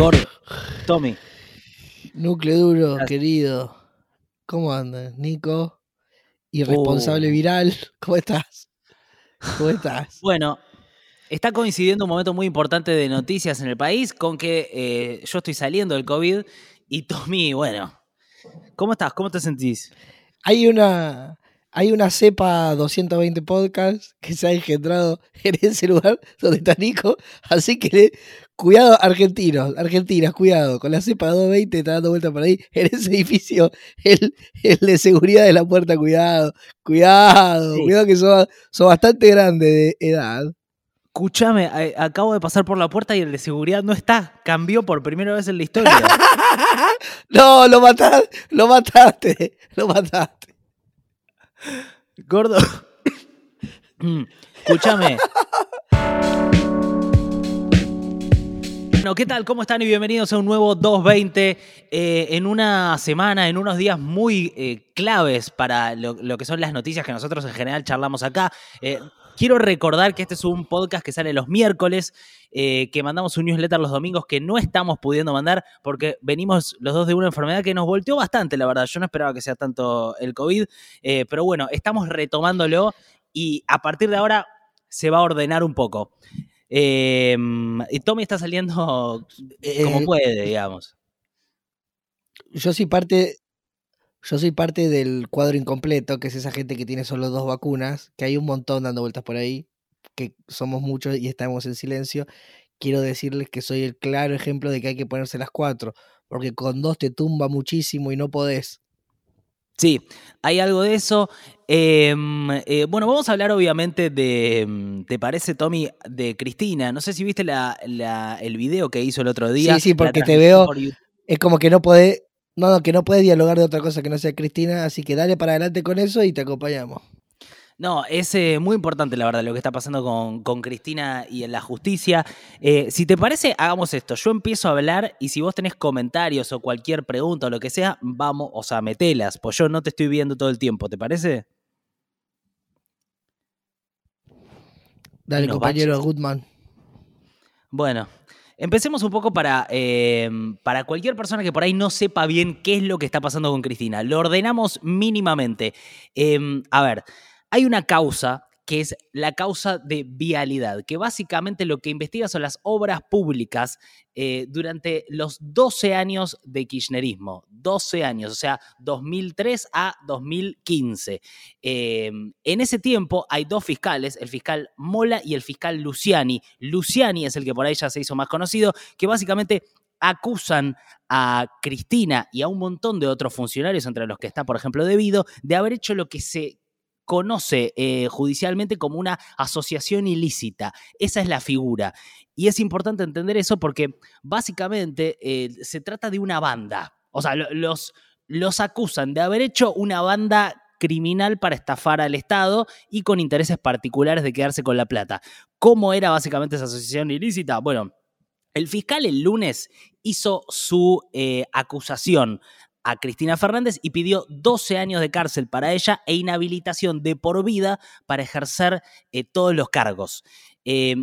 Gordo. Tommy. Núcleo duro, Gracias. querido. ¿Cómo andas, Nico? Irresponsable Oh. viral. ¿Cómo estás? ¿Cómo estás? Bueno, está coincidiendo un momento muy importante de noticias en el país con que eh, yo estoy saliendo del COVID y Tommy, bueno, ¿cómo estás? ¿Cómo te sentís? Hay una, hay una cepa 220 podcast que se ha engendrado en ese lugar donde está Nico. Así que cuidado, argentinos, argentinas, cuidado. Con la cepa 220 está dando vuelta por ahí. En ese edificio, el, el de seguridad de la puerta, cuidado, cuidado, Sí. cuidado que sos, sos bastante grande de edad. Escúchame, a- acabo de pasar por la puerta y el de seguridad no está. Cambió por primera vez en la historia. No, lo mataste, lo mataste, lo mataste. Gordo. Escúchame. Bueno, ¿qué tal? ¿Cómo están? Y bienvenidos a un nuevo 220 eh, en una semana, en unos días muy eh, claves para lo, lo que son las noticias que nosotros en general charlamos acá. Eh, quiero recordar que este es un podcast que sale los miércoles, eh, que mandamos un newsletter los domingos que no estamos pudiendo mandar porque venimos los dos de una enfermedad que nos volteó bastante, la verdad. Yo no esperaba que sea tanto el COVID, eh, pero bueno, estamos retomándolo y a partir de ahora se va a ordenar un poco. Eh, y Tommy está saliendo como Eh, puede, digamos. yo soy parte, yo soy parte del cuadro incompleto, que es esa gente que tiene solo dos vacunas, que hay un montón dando vueltas por ahí, que somos muchos y estamos en silencio. Quiero decirles que soy el claro ejemplo de que hay que ponerse las cuatro, porque con dos te tumba muchísimo y no podés. Sí, hay algo de eso. Eh, eh, bueno, vamos a hablar obviamente de, mm, ¿te parece, Tommy, de Cristina? No sé si viste la- la- el video que hizo el otro día. Sí, sí, porque te veo-. Es como que no podés, no, no, que no podés dialogar de otra cosa que no sea Cristina, así que dale para adelante con eso y te acompañamos. No, es eh, muy importante, la verdad, lo que está pasando con, con Cristina y en la justicia. Eh, si te parece, hagamos esto. Yo empiezo a hablar y si vos tenés comentarios o cualquier pregunta o lo que sea, vamos, o sea, metelas, pues yo no te estoy viendo todo el tiempo, ¿te parece? Dale, compañero baches. Goodman. Bueno, empecemos un poco para, eh, para cualquier persona que por ahí no sepa bien qué es lo que está pasando con Cristina. Lo ordenamos mínimamente. Eh, a ver, hay una causa que es la causa de vialidad, que básicamente lo que investiga son las obras públicas eh, durante los 12 años de kirchnerismo. 12 años, o sea, 2003 a 2015. Eh, en ese tiempo hay dos fiscales, el fiscal Mola y el fiscal Luciani. Luciani es el que por ahí ya se hizo más conocido, que básicamente acusan a Cristina y a un montón de otros funcionarios, entre los que está, por ejemplo, Debido, de haber hecho lo que se conoce eh, judicialmente como una asociación ilícita. Esa es la figura. Y es importante entender eso porque básicamente eh, se trata de una banda. O sea, lo- los, los acusan de haber hecho una banda criminal para estafar al Estado y con intereses particulares de quedarse con la plata. ¿Cómo era básicamente esa asociación ilícita? Bueno, el fiscal el lunes hizo su eh, acusación a Cristina Fernández y pidió 12 años de cárcel para ella e inhabilitación de por vida para ejercer eh, todos los cargos. Eh,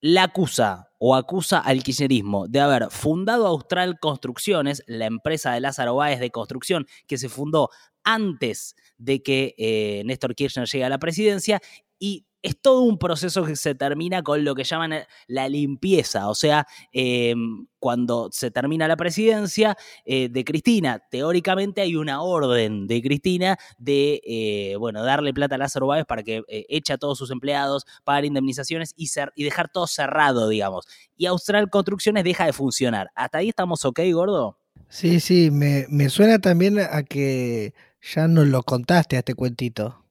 la acusa o acusa al kirchnerismo de haber fundado Austral Construcciones, la empresa de Lázaro Báez de construcción que se fundó antes de que eh, Néstor Kirchner llegue a la presidencia y es todo un proceso que se termina con lo que llaman eh, la limpieza, o sea, eh, cuando se termina la presidencia eh, de Cristina, teóricamente hay una orden de Cristina de, eh, bueno, darle plata a Lázaro Báez para que eche a todos sus empleados, pagar indemnizaciones y, y dejar todo cerrado, digamos. Y Austral Construcciones deja de funcionar. ¿Hasta ahí estamos ok, gordo? Sí, sí, me, me suena también a que ya nos lo contaste a este cuentito.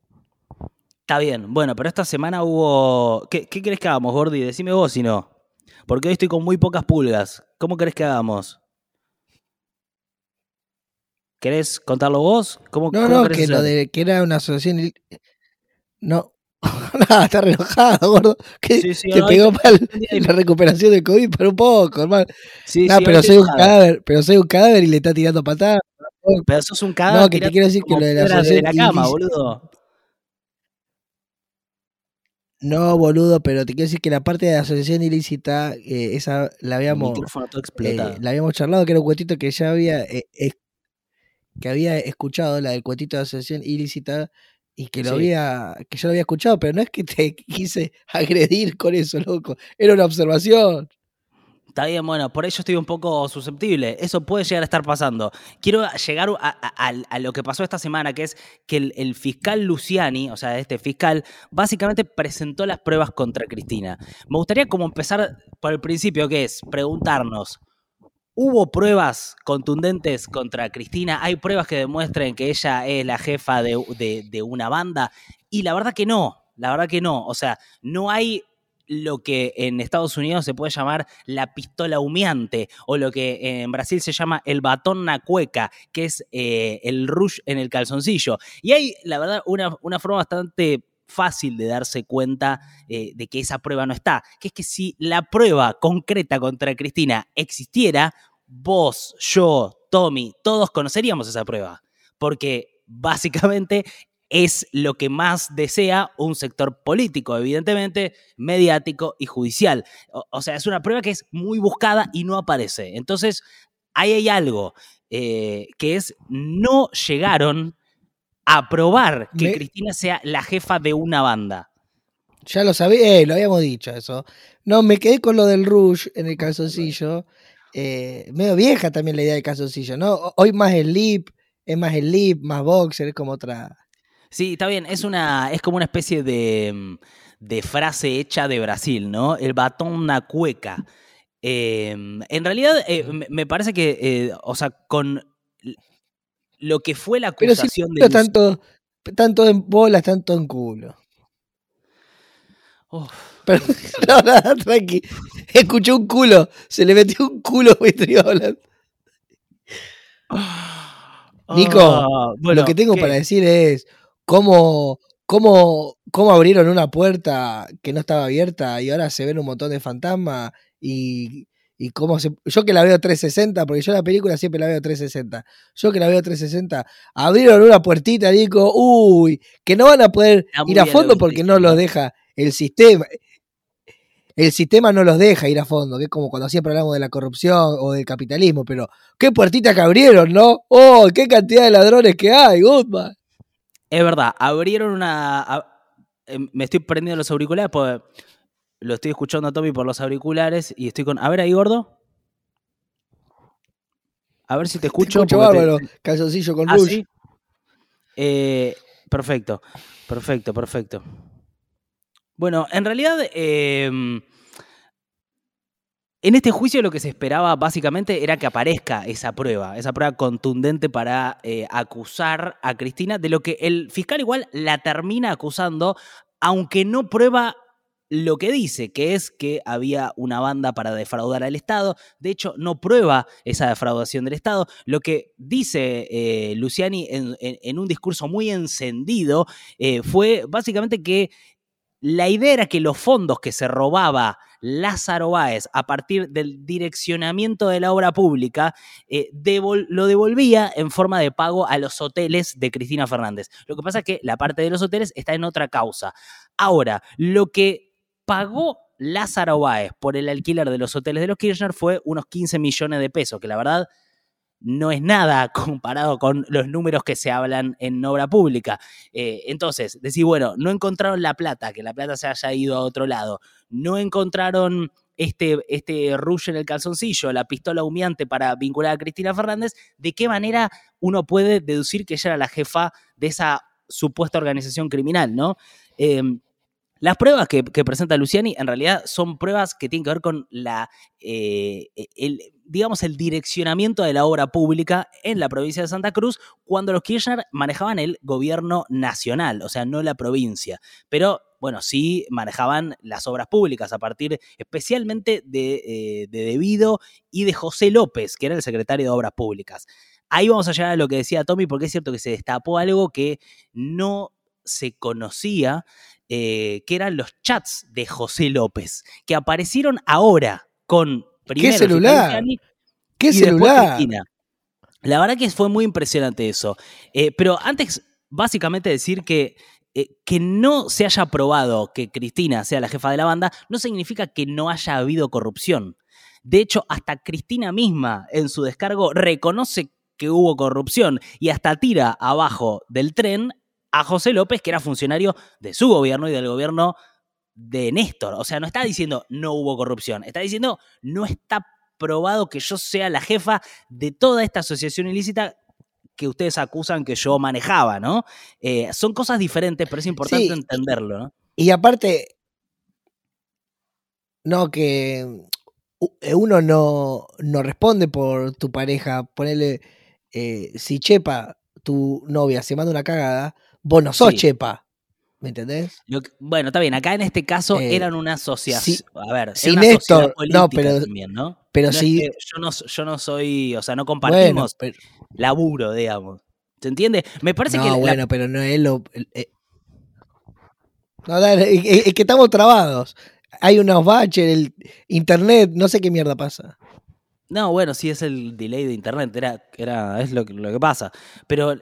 Está bien, bueno, pero esta semana hubo... ¿Qué, qué querés que hagamos, Gordi? Decime vos si no. Porque hoy estoy con muy pocas pulgas. ¿Cómo querés que hagamos? ¿Querés contarlo vos? ¿Cómo, No, cómo no, que lo de que era una asociación. No, nada, está re enojado, gordo. Que Sí, sí, te no, pegó hoy mal estoy- la recuperación del COVID, pero un poco, hermano. Sí, No, sí, hoy pero soy un cadáver, pero soy un cadáver y le está tirando patadas. Pero sos un cadáver. No, que te quiero decir que lo de la asociación la cama, boludo. No, boludo, pero te quiero decir que la parte de asociación ilícita, eh, esa la habíamos, eh, la habíamos charlado, que era un cuetito que ya había, eh, que había escuchado, la del cuetito de asociación ilícita, y que lo había, que yo lo había escuchado, pero no es que te quise agredir con eso, loco. Era una observación. Está bien, bueno, por ello estoy un poco susceptible. Eso puede llegar a estar pasando. Quiero llegar a, lo que pasó esta semana, que es que el, fiscal Luciani, o sea, este fiscal, básicamente presentó las pruebas contra Cristina. Me gustaría como empezar por el principio, que es preguntarnos, ¿Hubo pruebas contundentes contra Cristina? ¿Hay pruebas que demuestren que ella es la jefa de, una banda? Y la verdad que no, la verdad que no. O sea, no hay lo que en Estados Unidos se puede llamar la pistola humeante o lo que en Brasil se llama el batón na cueca, que es eh, el rush en el calzoncillo. Y hay, la verdad, una, una forma bastante fácil de darse cuenta eh, de que esa prueba no está, que es que si la prueba concreta contra Cristina existiera, vos, yo, Tommy, todos conoceríamos esa prueba, porque básicamente es lo que más desea un sector político, evidentemente, mediático y judicial. O, sea, es una prueba que es muy buscada y no aparece. Entonces, ahí hay algo eh, que es, no llegaron a probar que Cristina sea la jefa de una banda. Ya lo sabía, eh, lo habíamos dicho eso. No, me quedé con lo del Rush en el calzoncillo. Eh, medio vieja también la idea del calzoncillo, ¿no? Hoy más el lip, es más el lip, más boxer, es como otra Sí, está bien, es, una, es como una especie de, mm, frase hecha de Brasil, ¿no? El batón na cueca. Em, en realidad, eh, me parece que, eh, o sea, con lo que fue la acusación de. Tanto, tanto en bolas, tanto en culo. Pero, no, nada, tranqui. Escuché un culo, se le metió un culo vitriola. Nico, ah, lo que tengo para decir es, cómo, cómo, cómo abrieron una puerta que no estaba abierta y ahora se ven un montón de fantasmas y, y cómo se... Yo que la veo 360, porque yo la película siempre la veo 360. Yo que la veo 360, abrieron una puertita, digo, uy, que no van a poder ir a fondo porque no los deja el sistema. El sistema no los deja ir a fondo, que es como cuando siempre hablamos de la corrupción o del capitalismo, pero qué puertita que abrieron, ¿no? ¡Oh, qué cantidad de ladrones que hay, Goodman! Es verdad, abrieron una. Em, me estoy prendiendo los auriculares porque lo estoy escuchando a Tommy por los auriculares y estoy con. A ver ahí, gordo. A ver si te escucho. Te escucho bárbaro, calzoncillo con ¿Ah, luz. Eh, perfecto, perfecto, perfecto. Bueno, en realidad. Eh, en este juicio lo que se esperaba básicamente era que aparezca esa prueba, esa prueba contundente para eh, acusar a Cristina de lo que el fiscal igual la termina acusando, aunque no prueba lo que dice, que es que había una banda para defraudar al Estado. De hecho, no prueba esa defraudación del Estado. Lo que dice eh, Luciani en, un discurso muy encendido eh, fue básicamente que la idea era que los fondos que se robaba Lázaro Báez a partir del direccionamiento de la obra pública eh, lo devolvía en forma de pago a los hoteles de Cristina Fernández. Lo que pasa es que la parte de los hoteles está en otra causa. Ahora, lo que pagó Lázaro Báez por el alquiler de los hoteles de los Kirchner fue unos 15 millones de pesos, que la verdad no es nada comparado con los números que se hablan en obra pública. Eh, entonces, decir, bueno, no encontraron la plata, que la plata se haya ido a otro lado, no encontraron este, este rush en el calzoncillo, la pistola humeante para vincular a Cristina Fernández, ¿de qué manera uno puede deducir que ella era la jefa de esa supuesta organización criminal, ¿no? Em, las pruebas que, presenta Luciani en realidad son pruebas que tienen que ver con la, eh, el, digamos, el direccionamiento de la obra pública en la provincia de Santa Cruz cuando los Kirchner manejaban el gobierno nacional, o sea, no la provincia. Pero, bueno, sí manejaban las obras públicas a partir especialmente de, eh, de Debido y de José López, que era el secretario de Obras Públicas. Ahí vamos a llegar a lo que decía Tommy, porque es cierto que se destapó algo que no se conocía eh, que eran los chats de José López, que aparecieron ahora con primero ¿Qué celular? ¿Qué celular? La verdad que fue muy impresionante eso. Eh, pero antes, básicamente decir que eh, que no se haya probado que Cristina sea la jefa de la banda no significa que no haya habido corrupción. De hecho, hasta Cristina misma en su descargo reconoce que hubo corrupción y hasta tira abajo del tren a José López, que era funcionario de su gobierno y del gobierno de Néstor. O sea, no está diciendo no hubo corrupción, está diciendo no está probado que yo sea la jefa de toda esta asociación ilícita que ustedes acusan que yo manejaba, ¿no? Eh, son cosas diferentes, pero es importante entenderlo, ¿no? Y aparte, no, que eh, uno no, no responde por tu pareja, ponele, eh, si Chepa, tu novia, se manda una cagada, vos no sos Chepa. ¿Me entendés? bueno, está bien. Acá en este caso eran una asociación. a ver, si Néstor, no, pero, también, ¿no? Pero si. yo, no, yo no soy. O sea, no compartimos laburo, digamos. ¿Se entiende? Me parece que. No, bueno, pero no es lo. Eh, no, es, que estamos trabados. Hay unos baches, el internet, no sé qué mierda pasa. No, bueno, sí es el delay de internet, era, era, es lo, que pasa. Pero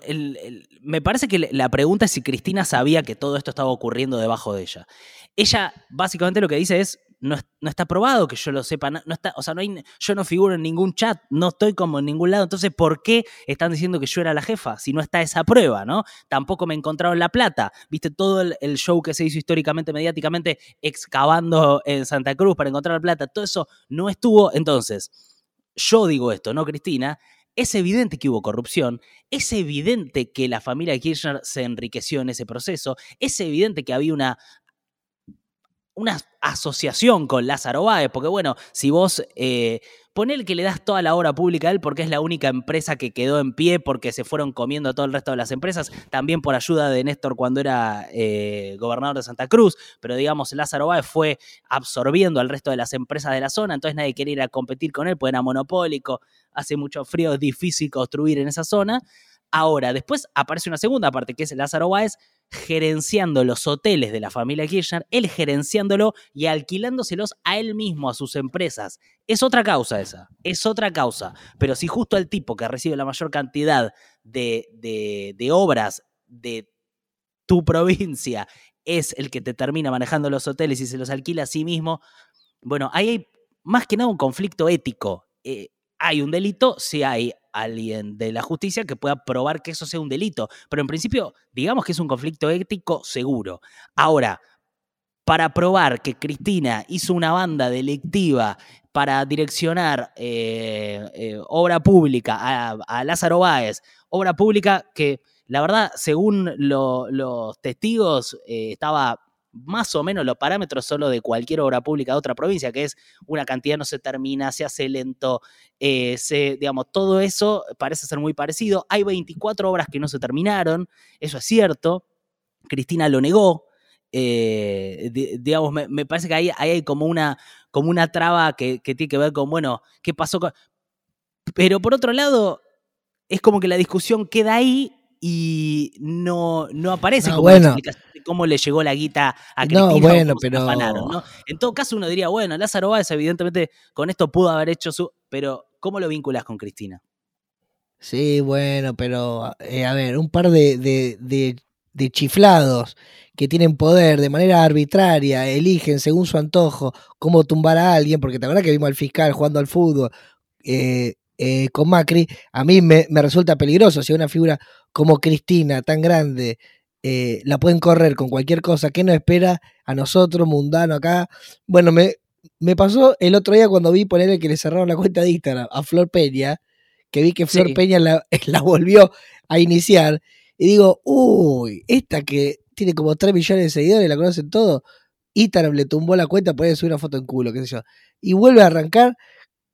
me parece que la pregunta es si Cristina sabía que todo esto estaba ocurriendo debajo de ella. Ella básicamente lo que dice es, no, está probado que yo lo sepa, no, está, o sea, no hay, yo no figuro en ningún chat, no estoy como en ningún lado, entonces ¿por qué están diciendo que yo era la jefa si no está esa prueba, ¿no? Tampoco me encontraron la plata, viste todo el, el show que se hizo históricamente, mediáticamente, excavando en Santa Cruz para encontrar la plata, todo eso no estuvo, entonces, yo digo esto, ¿no, Cristina? Es evidente que hubo corrupción, es evidente que la familia Kirchner se enriqueció en ese proceso, es evidente que había una una asociación con Lázaro Báez, porque bueno, si vos eh, ponele que le das toda la obra pública a él porque es la única empresa que quedó en pie porque se fueron comiendo todo el resto de las empresas, también por ayuda de Néstor cuando era eh, gobernador de Santa Cruz, pero digamos Lázaro Báez fue absorbiendo al resto de las empresas de la zona, entonces nadie quería ir a competir con él, porque era monopólico, hace mucho frío, es difícil construir en esa zona. Ahora, después aparece una segunda parte, que es Lázaro Báez gerenciando los hoteles de la familia Kirchner, él gerenciándolo y alquilándoselos a él mismo, a sus empresas. Es otra causa esa, es otra causa. Pero si justo el tipo que recibe la mayor cantidad de, de, obras de tu provincia es el que te termina manejando los hoteles y se los alquila a sí mismo, bueno, ahí hay más que nada un conflicto ético. Eh, hay un delito si hay alguien de la justicia que pueda probar que eso sea un delito. Pero en principio, digamos que es un conflicto ético seguro. Ahora, para probar que Cristina hizo una banda delictiva para direccionar eh, eh, obra pública a, Lázaro Báez, obra pública que la verdad, según los testigos, eh, estaba más o menos los parámetros solo de cualquier obra pública de otra provincia, que es una cantidad no se termina, se hace lento, eh, se, digamos, todo eso parece ser muy parecido. Hay 24 obras que no se terminaron, eso es cierto, Cristina lo negó, eh, digamos, me, parece que ahí, hay como una, como una traba que, que, tiene que ver con, bueno, ¿qué pasó con...? Pero por otro lado, es como que la discusión queda ahí y no, no aparece como una explicación cómo le llegó la guita a Cristina. No, bueno, pero... En todo caso uno diría, bueno, Lázaro Báez evidentemente con esto pudo haber hecho su... Pero, ¿cómo lo vinculas con Cristina? Sí, bueno, pero eh, a ver, un par de, de, de, chiflados que tienen poder de manera arbitraria, eligen según su antojo cómo tumbar a alguien, porque te acuerdas que vimos al fiscal jugando al fútbol, eh, eh, con Macri, a mí me, resulta peligroso. Si una figura como Cristina, tan grande, eh, la pueden correr con cualquier cosa, ¿qué nos espera a nosotros, mundano acá? Bueno, me, me pasó el otro día cuando vi poner que le cerraron la cuenta de Instagram a Flor Peña, que vi que Flor Peña la, la, volvió a iniciar, y digo, uy, esta que tiene como 3 millones de seguidores, la conocen todos, Instagram le tumbó la cuenta, puede subir una foto en culo, qué sé yo, y vuelve a arrancar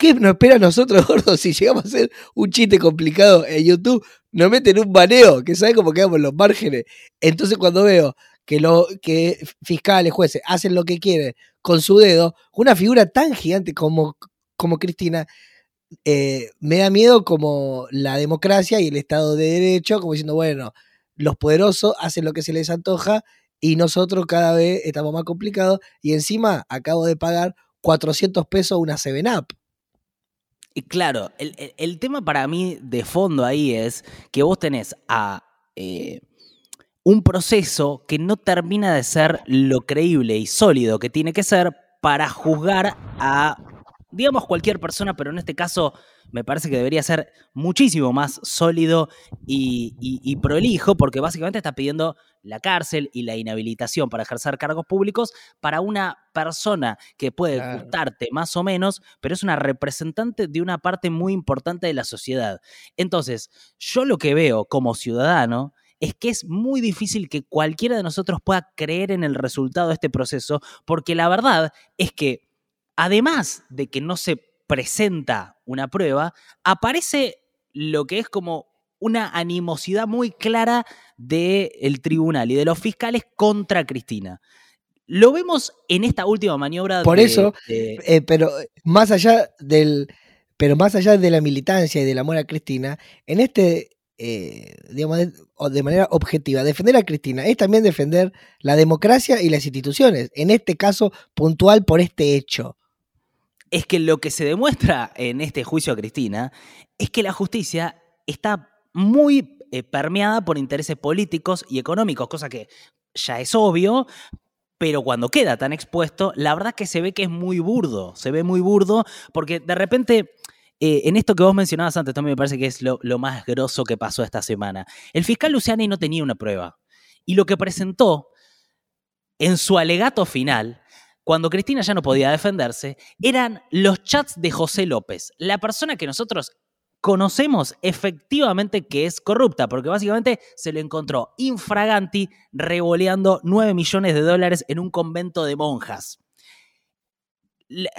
¿Qué nos espera a nosotros, gordos, si llegamos a hacer un chiste complicado en YouTube? Nos meten un baneo, que sabe cómo quedamos los márgenes. Entonces, cuando veo que, lo, que fiscales, jueces hacen lo que quieren con su dedo, una figura tan gigante como, como Cristina, eh, me da miedo como la democracia y el Estado de Derecho, como diciendo, bueno, los poderosos hacen lo que se les antoja y nosotros cada vez estamos más complicados y encima acabo de pagar 400 pesos una 7-Up. Y claro, el, tema para mí de fondo ahí es que vos tenés a, eh, un proceso que no termina de ser lo creíble y sólido que tiene que ser para juzgar a, digamos, cualquier persona, pero en este caso me parece que debería ser muchísimo más sólido y, prolijo, porque básicamente está pidiendo la cárcel y la inhabilitación para ejercer cargos públicos para una persona que puede gustarte más o menos, pero es una representante de una parte muy importante de la sociedad. Entonces, yo lo que veo como ciudadano es que es muy difícil que cualquiera de nosotros pueda creer en el resultado de este proceso, porque la verdad es que además de que no se presenta una prueba, aparece lo que es como una animosidad muy clara del tribunal y de los fiscales contra Cristina. Lo vemos en esta última maniobra. Por eso, eh, pero más allá del, pero más allá de la militancia y del amor a Cristina, en este eh, digamos, de, manera objetiva. Defender a Cristina es también defender la democracia y las instituciones, en este caso puntual por este hecho. Es que lo que se demuestra en este juicio a Cristina es que la justicia está muy eh, permeada por intereses políticos y económicos, cosa que ya es obvio, pero cuando queda tan expuesto, la verdad que se ve que es muy burdo, se ve muy burdo, porque de repente eh, en esto que vos mencionabas antes, también me parece que es lo, más grosso que pasó esta semana. El fiscal Luciani no tenía una prueba. Y lo que presentó en su alegato final, cuando Cristina ya no podía defenderse, eran los chats de José López, la persona que nosotros conocemos efectivamente que es corrupta, porque básicamente se le encontró infraganti revoleando 9 millones de dólares en un convento de monjas.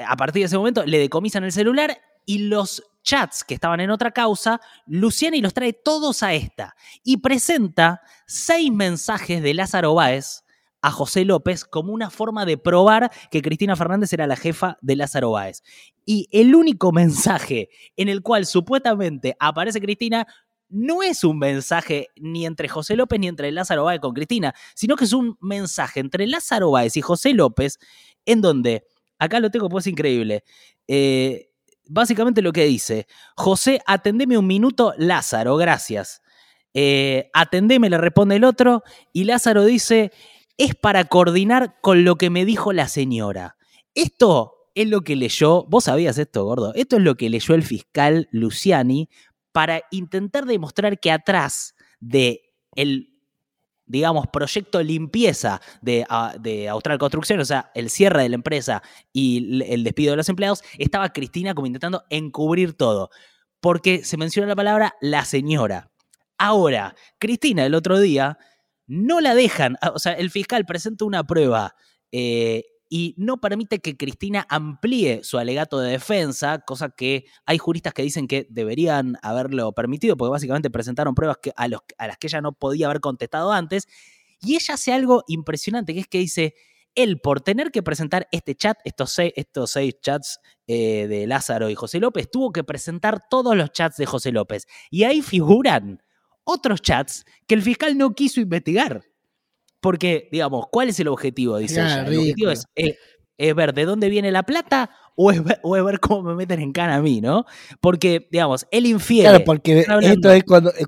A partir de ese momento le decomisan el celular y los chats que estaban en otra causa, Luciani los trae todos a esta y presenta seis mensajes de Lázaro Báez a José López como una forma de probar que Cristina Fernández era la jefa de Lázaro Báez. Y el único mensaje en el cual supuestamente aparece Cristina no es un mensaje ni entre José López ni entre Lázaro Báez con Cristina, sino que es un mensaje entre Lázaro Báez y José López en donde, acá lo tengo pues increíble, eh, básicamente lo que dice, José, atendeme un minuto, Lázaro, gracias. Eh, atendeme, le responde el otro, y Lázaro dice, es para coordinar con lo que me dijo la señora. Esto es lo que leyó, vos sabías esto, gordo, esto es lo que leyó el fiscal Luciani para intentar demostrar que atrás de el digamos, proyecto limpieza de, ah, de, Austral Construcción, o sea, el cierre de la empresa y el despido de los empleados, estaba Cristina como intentando encubrir todo. Porque se menciona la palabra la señora. Ahora, Cristina el otro día no la dejan, o sea, el fiscal presenta una prueba eh, y no permite que Cristina amplíe su alegato de defensa, cosa que hay juristas que dicen que deberían haberlo permitido, porque básicamente presentaron pruebas que, a, las que ella no podía haber contestado antes. Y ella hace algo impresionante, que es que dice, él por tener que presentar este chat, estos seis, estos seis chats eh, de Lázaro y José López, tuvo que presentar todos los chats de José López. Y ahí figuran otros chats que el fiscal no quiso investigar. Porque, digamos, ¿cuál es el objetivo? Dice ella. El objetivo eh, es, ver de dónde viene la plata o es, ver, cómo me meten en cana a mí, ¿no? Porque, digamos, él infiere. Claro, porque esto es cuando, eh,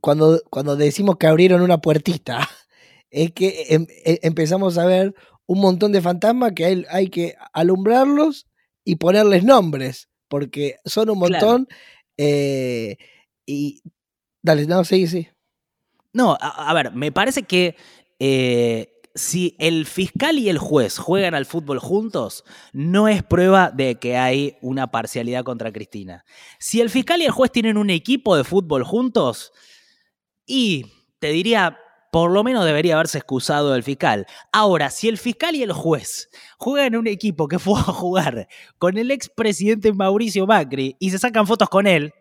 cuando, cuando decimos que abrieron una puertita, es que em, e, empezamos a ver un montón de fantasmas que hay, hay que alumbrarlos y ponerles nombres, porque son un montón. Eh, y dale, no, sí, sí. No, a, ver, me parece que eh, si el fiscal y el juez juegan al fútbol juntos, no es prueba de que hay una parcialidad contra Cristina. Si el fiscal y el juez tienen un equipo de fútbol juntos, y te diría, por lo menos debería haberse excusado el fiscal. Ahora, si el fiscal y el juez juegan un equipo que fue a jugar con el expresidente Mauricio Macri y se sacan fotos con él,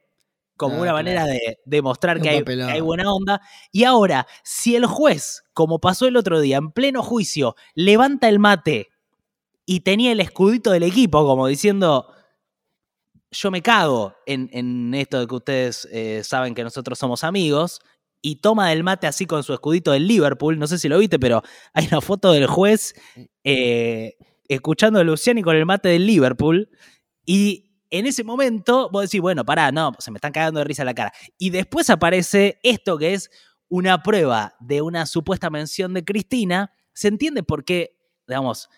como una manera de demostrar que hay, buena onda. Y ahora, si el juez, como pasó el otro día, en pleno juicio, levanta el mate y tenía el escudito del equipo, como diciendo, yo me cago en, esto de que ustedes eh, saben que nosotros somos amigos, y toma el mate así con su escudito del Liverpool, no sé si lo viste, pero hay una foto del juez eh, escuchando a Luciani con el mate del Liverpool, y en ese momento vos decís, bueno, pará, no, se me están cagando de risa la cara. Y después aparece esto que es una prueba de una supuesta mención de Cristina, se entiende por qué, digamos,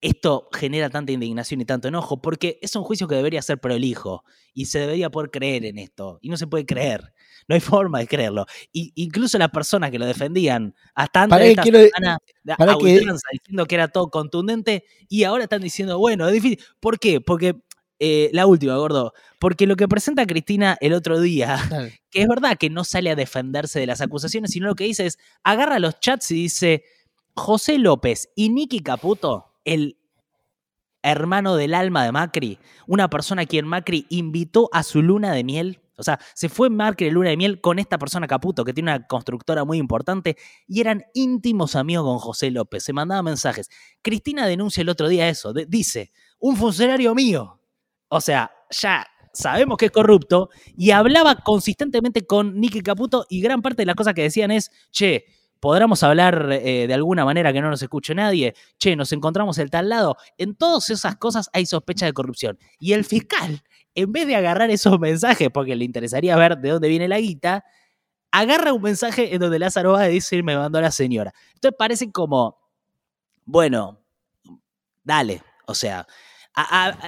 esto genera tanta indignación y tanto enojo, porque es un juicio que debería ser prolijo y se debería poder creer en esto, y no se puede creer. No hay forma de creerlo. Y incluso las personas que lo defendían hasta antes de esta semana a diciendo que era todo contundente y ahora están diciendo, bueno, es difícil. ¿Por qué? Porque eh, la última, gordo. Porque lo que presenta Cristina el otro día, que es verdad que no sale a defenderse de las acusaciones, sino lo que dice es, agarra los chats y dice, José López y Nicky Caputo, el hermano del alma de Macri, una persona a quien Macri invitó a su luna de miel. O sea, se fue Macri de luna de miel con esta persona Caputo, que tiene una constructora muy importante, y eran íntimos amigos con José López. Se mandaban mensajes. Cristina denuncia el otro día eso. dice, un funcionario mío o sea, ya sabemos que es corrupto y hablaba consistentemente con Nicky Caputo y gran parte de las cosas que decían es, che, podremos hablar eh, de alguna manera que no nos escuche nadie, che, nos encontramos el tal lado. En todas esas cosas hay sospecha de corrupción. Y el fiscal, en vez de agarrar esos mensajes, porque le interesaría ver de dónde viene la guita, agarra un mensaje en donde Lázaro va a decir, me mandó la señora. Entonces parece como, bueno, dale, o sea,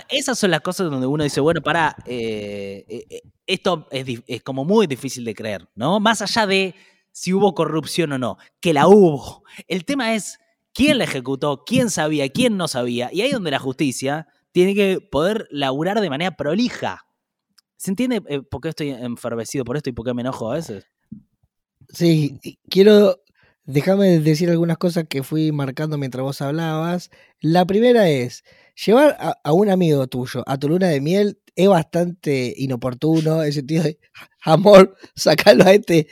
esas son las cosas donde uno dice, bueno, para, eh, eh, eh, esto es, como muy difícil de creer, ¿no? Más allá de si hubo corrupción o no, que la hubo. El tema es quién la ejecutó, quién sabía, quién no sabía. Y ahí donde la justicia tiene que poder laburar de manera prolija. ¿Se entiende por qué estoy enfervecido por esto y por qué me enojo a veces? Sí, quiero Déjame decir algunas cosas que fui marcando mientras vos hablabas. La primera es, llevar a, un amigo tuyo a tu luna de miel es bastante inoportuno, ese sentido de, amor, sacarlo a este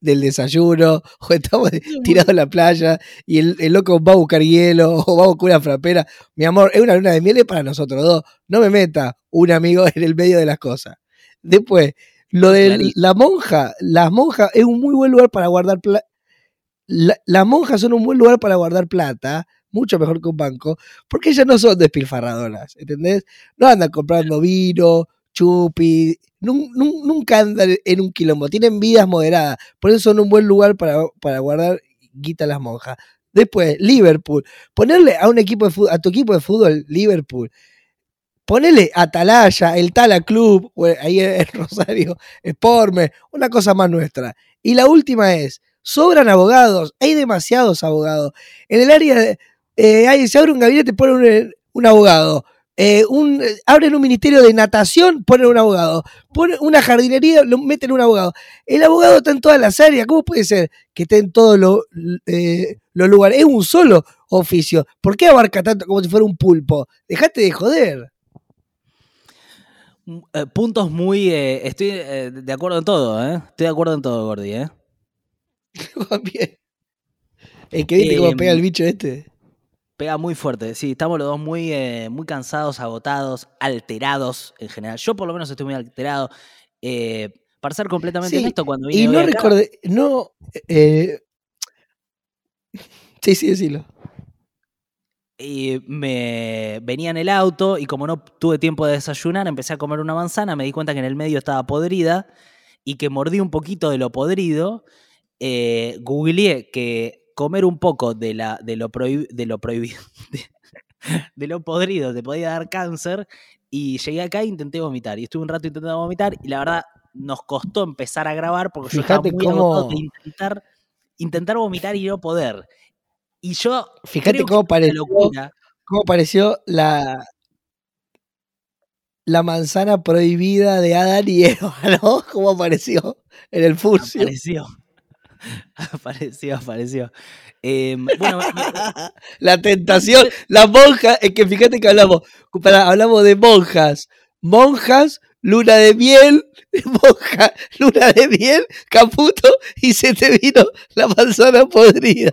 del desayuno, o estamos tirados en la playa y el, loco va a buscar hielo o va a buscar una frapera. Mi amor, es una luna de miel para nosotros dos. No me meta un amigo en el medio de las cosas. Después, lo de la monja, las monjas es un muy buen lugar para guardar plata las monjas son un buen lugar para guardar plata, mucho mejor que un banco, porque ellas no son despilfarradoras, ¿entendés? No andan comprando vino, chupi, nunca andan en un quilombo, tienen vidas moderadas, por eso son un buen lugar para, para guardar guita las monjas. Después, Liverpool, ponerle a un equipo de fútbol, a tu equipo de fútbol, Liverpool, ponerle Atalaya, el Tala Club, ahí en Rosario, Sporme, una cosa más nuestra. Y la última es, sobran abogados, hay demasiados abogados. En el área, eh, se abre un gabinete, ponen un, abogado. Eh, un, abren un ministerio de natación, ponen un abogado. Ponen una jardinería, lo meten un abogado. El abogado está en todas las áreas. ¿Cómo puede ser que esté en todos eh, los lugares? Es un solo oficio. ¿Por qué abarca tanto como si fuera un pulpo? Dejate de joder. Mm, puntos muy. estoy de acuerdo en todo, ¿eh? Estoy de acuerdo en todo, Gordi, ¿eh? El que viste cómo pega el bicho este. Pega muy fuerte, sí, estamos los dos muy, eh, muy cansados, agotados, alterados en general. Yo por lo menos estoy muy alterado. Eh, para ser completamente honesto, cuando vine Y no recordé, no... Eh, sí, sí, decilo. Y me venía en el auto y como no tuve tiempo de desayunar, empecé a comer una manzana, me di cuenta que en el medio estaba podrida y que mordí un poquito de lo podrido eh, googleé que comer un poco de, la, de, lo, de lo prohibido, de, lo podrido, te podía dar cáncer. Y llegué acá e intenté vomitar. Y estuve un rato intentando vomitar. Y la verdad, nos costó empezar a grabar porque yo estaba muy cómo... de intentar, intentar vomitar y no poder. Y yo. Fíjate cómo pareció, cómo pareció la, la manzana prohibida de Adán y Eva, ¿no? ¿Cómo apareció en el furcio? Apareció. apareció, apareció. Em, bueno, la tentación, la monja, es que fíjate que hablamos, hablamos de monjas, monjas, luna de miel, monja, luna de miel, caputo, y se te vino la manzana podrida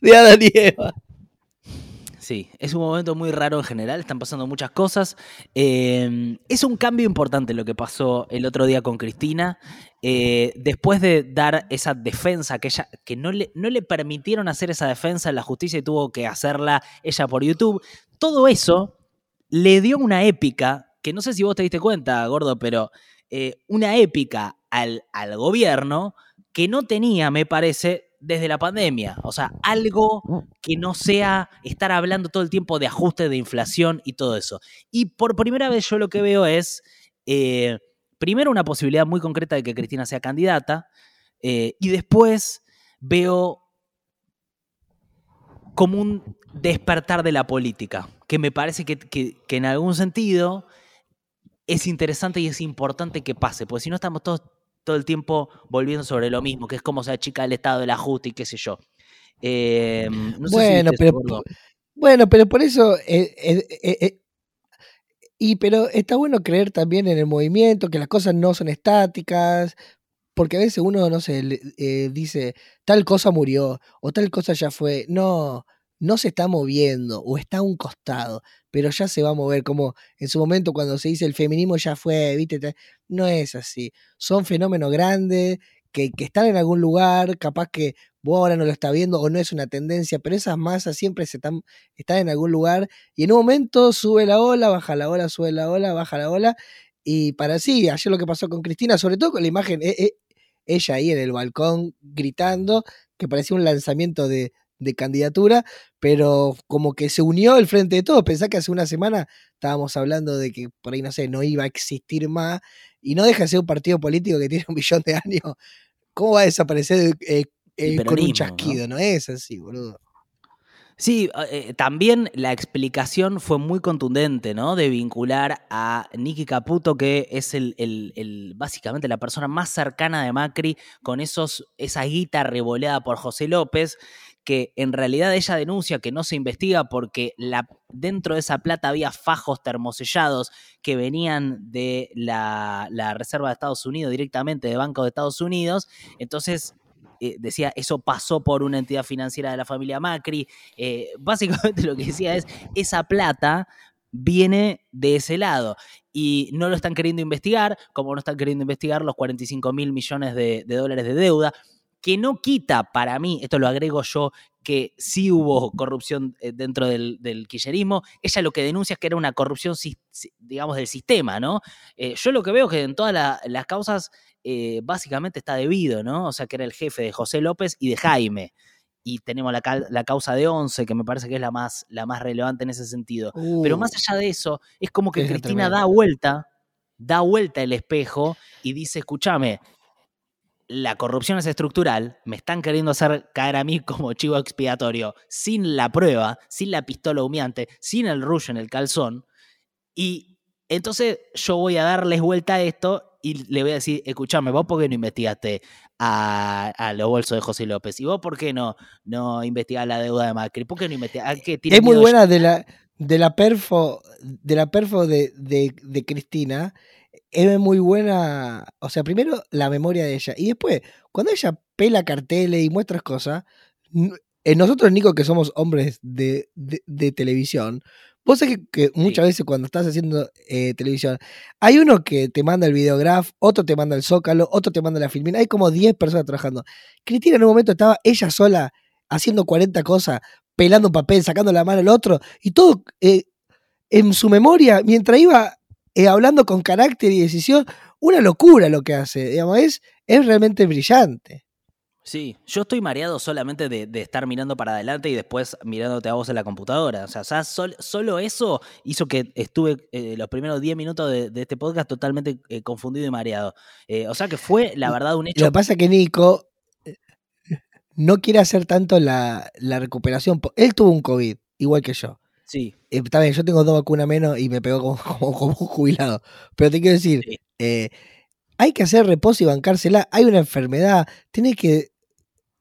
de Adán y Eva. Sí, es un momento muy raro en general, están pasando muchas cosas. Em, es un cambio importante lo que pasó el otro día con Cristina. Eh, después de dar esa defensa que ella, que no le, no le permitieron hacer esa defensa en la justicia y tuvo que hacerla ella por YouTube, todo eso le dio una épica, que no sé si vos te diste cuenta, gordo, pero eh, una épica al, al gobierno que no tenía, me parece, desde la pandemia. O sea, algo que no sea estar hablando todo el tiempo de ajuste de inflación y todo eso. Y por primera vez yo lo que veo es, eh, primero, una posibilidad muy concreta de que Cristina sea candidata, eh, y después veo como un despertar de la política, que me parece que, que, en algún sentido es interesante y es importante que pase, porque si no estamos todos todo el tiempo volviendo sobre lo mismo, que es como se achica el estado del ajuste y qué sé yo. Eh, bueno, pero, bueno, pero por eso eh, eh, y pero está bueno creer también en el movimiento, que las cosas no son estáticas, porque a veces uno, no sé, dice, tal cosa murió o tal cosa ya fue. No, no se está moviendo o está a un costado, pero ya se va a mover, como en su momento cuando se dice el feminismo ya fue, ¿viste? No es así. Son fenómenos grandes que, están en algún lugar, capaz que vos ahora no lo estás viendo o no es una tendencia, pero esas masas siempre se están, están en algún lugar y en un momento sube la ola, baja la ola, sube la ola, baja la ola. Y para sí, ayer lo que pasó con Cristina, sobre todo con la imagen, e, e, ella ahí en el balcón gritando, que parecía un lanzamiento de, de candidatura, pero como que se unió el frente de todos. Pensá que hace una semana estábamos hablando de que por ahí, no sé, no iba a existir más, y no deja de ser un partido político que tiene un millón de años. ¿Cómo va a desaparecer eh, eh, con un chasquido? ¿no? es así, boludo. Sí, eh, también la explicación fue muy contundente, ¿no? De vincular a Nicky Caputo, que es el, el, básicamente la persona más cercana de Macri, con esos, esa guita revoleada por José López, que en realidad ella denuncia que no se investiga porque dentro de esa plata había fajos termosellados que venían de la, Reserva de Estados Unidos, directamente de Banco de Estados Unidos. Entonces, eh, decía, eso pasó por una entidad financiera de la familia Macri. Eh, básicamente lo que decía es, esa plata viene de ese lado y no lo están queriendo investigar, como no están queriendo investigar los 45 mil millones de, de dólares de deuda que no quita para mí, esto lo agrego yo, que sí hubo corrupción eh, dentro del, del kirchnerismo. Ella lo que denuncia es que era una corrupción, digamos, del sistema, ¿no? Eh, yo lo que veo es que en todas las causas eh, básicamente está debido, ¿no? O sea, que era el jefe de José López y de Jaime. Y tenemos la, la causa de Once, que me parece que es la más, la más relevante en ese sentido. Pero más uh. allá de eso, es como que Cristina da vuelta, da vuelta el espejo y dice, escúchame, la corrupción es estructural, me están queriendo hacer caer a mí como chivo expiatorio sin la prueba, sin la pistola humeante, sin el rush en el calzón. Y entonces yo voy a darles vuelta a esto y le voy a decir, escuchame, vos por qué no investigaste a, los bolsos de José López? ¿Y vos por qué no, no investigás la deuda de Macri? ¿Por qué no investigaste? Es muy buena de la, de la perfo, de la perfo de, de Cristina es muy buena, o sea, primero la memoria de ella y después, cuando ella pela carteles y muestra cosas, eh, nosotros, Nico, que somos hombres de, televisión, vos sabés que, muchas veces cuando estás haciendo eh, televisión, hay uno que te manda el videograf, otro te manda el zócalo, otro te manda la filmina, hay como 10 personas trabajando. Cristina en un momento estaba ella sola haciendo 40 cosas, pelando papel, sacando la mano al otro, y todo eh, en su memoria, mientras iba eh, hablando con carácter y decisión, una locura lo que hace, digamos, es, es realmente brillante. Sí, yo estoy mareado solamente de, estar mirando para adelante y después mirándote a vos en la computadora. O sea, solo eso hizo que estuve eh, los primeros 10 minutos de, este podcast totalmente eh, confundido y mareado. o sea que fue, la verdad, un hecho. Lo que pasa es que Nico no quiere hacer tanto la, la recuperación. Él tuvo un COVID, igual que yo. Sí. Eh, está bien, yo tengo dos vacunas menos y me pegó como, como, un jubilado. Pero te quiero decir, eh, hay que hacer reposo y bancársela. Hay una enfermedad, tiene que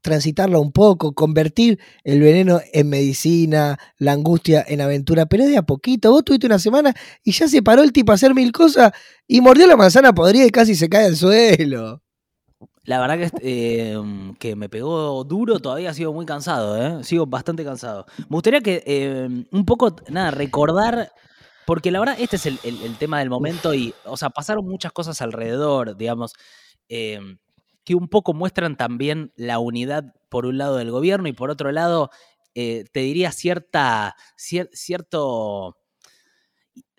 transitarla un poco, convertir el veneno en medicina, la angustia en aventura, pero es de a poquito. Vos tuviste una semana y ya se paró el tipo a hacer mil cosas y mordió la manzana podrida y casi se cae al suelo. La verdad que, em, que me pegó duro, todavía sigo muy cansado, ¿eh? sigo bastante cansado. Me gustaría que em, un poco, nada, recordar, porque la verdad este es el, tema del momento y, o sea, pasaron muchas cosas alrededor, digamos, em, que un poco muestran también la unidad por un lado del gobierno y por otro lado, eh, te diría cierta, cierto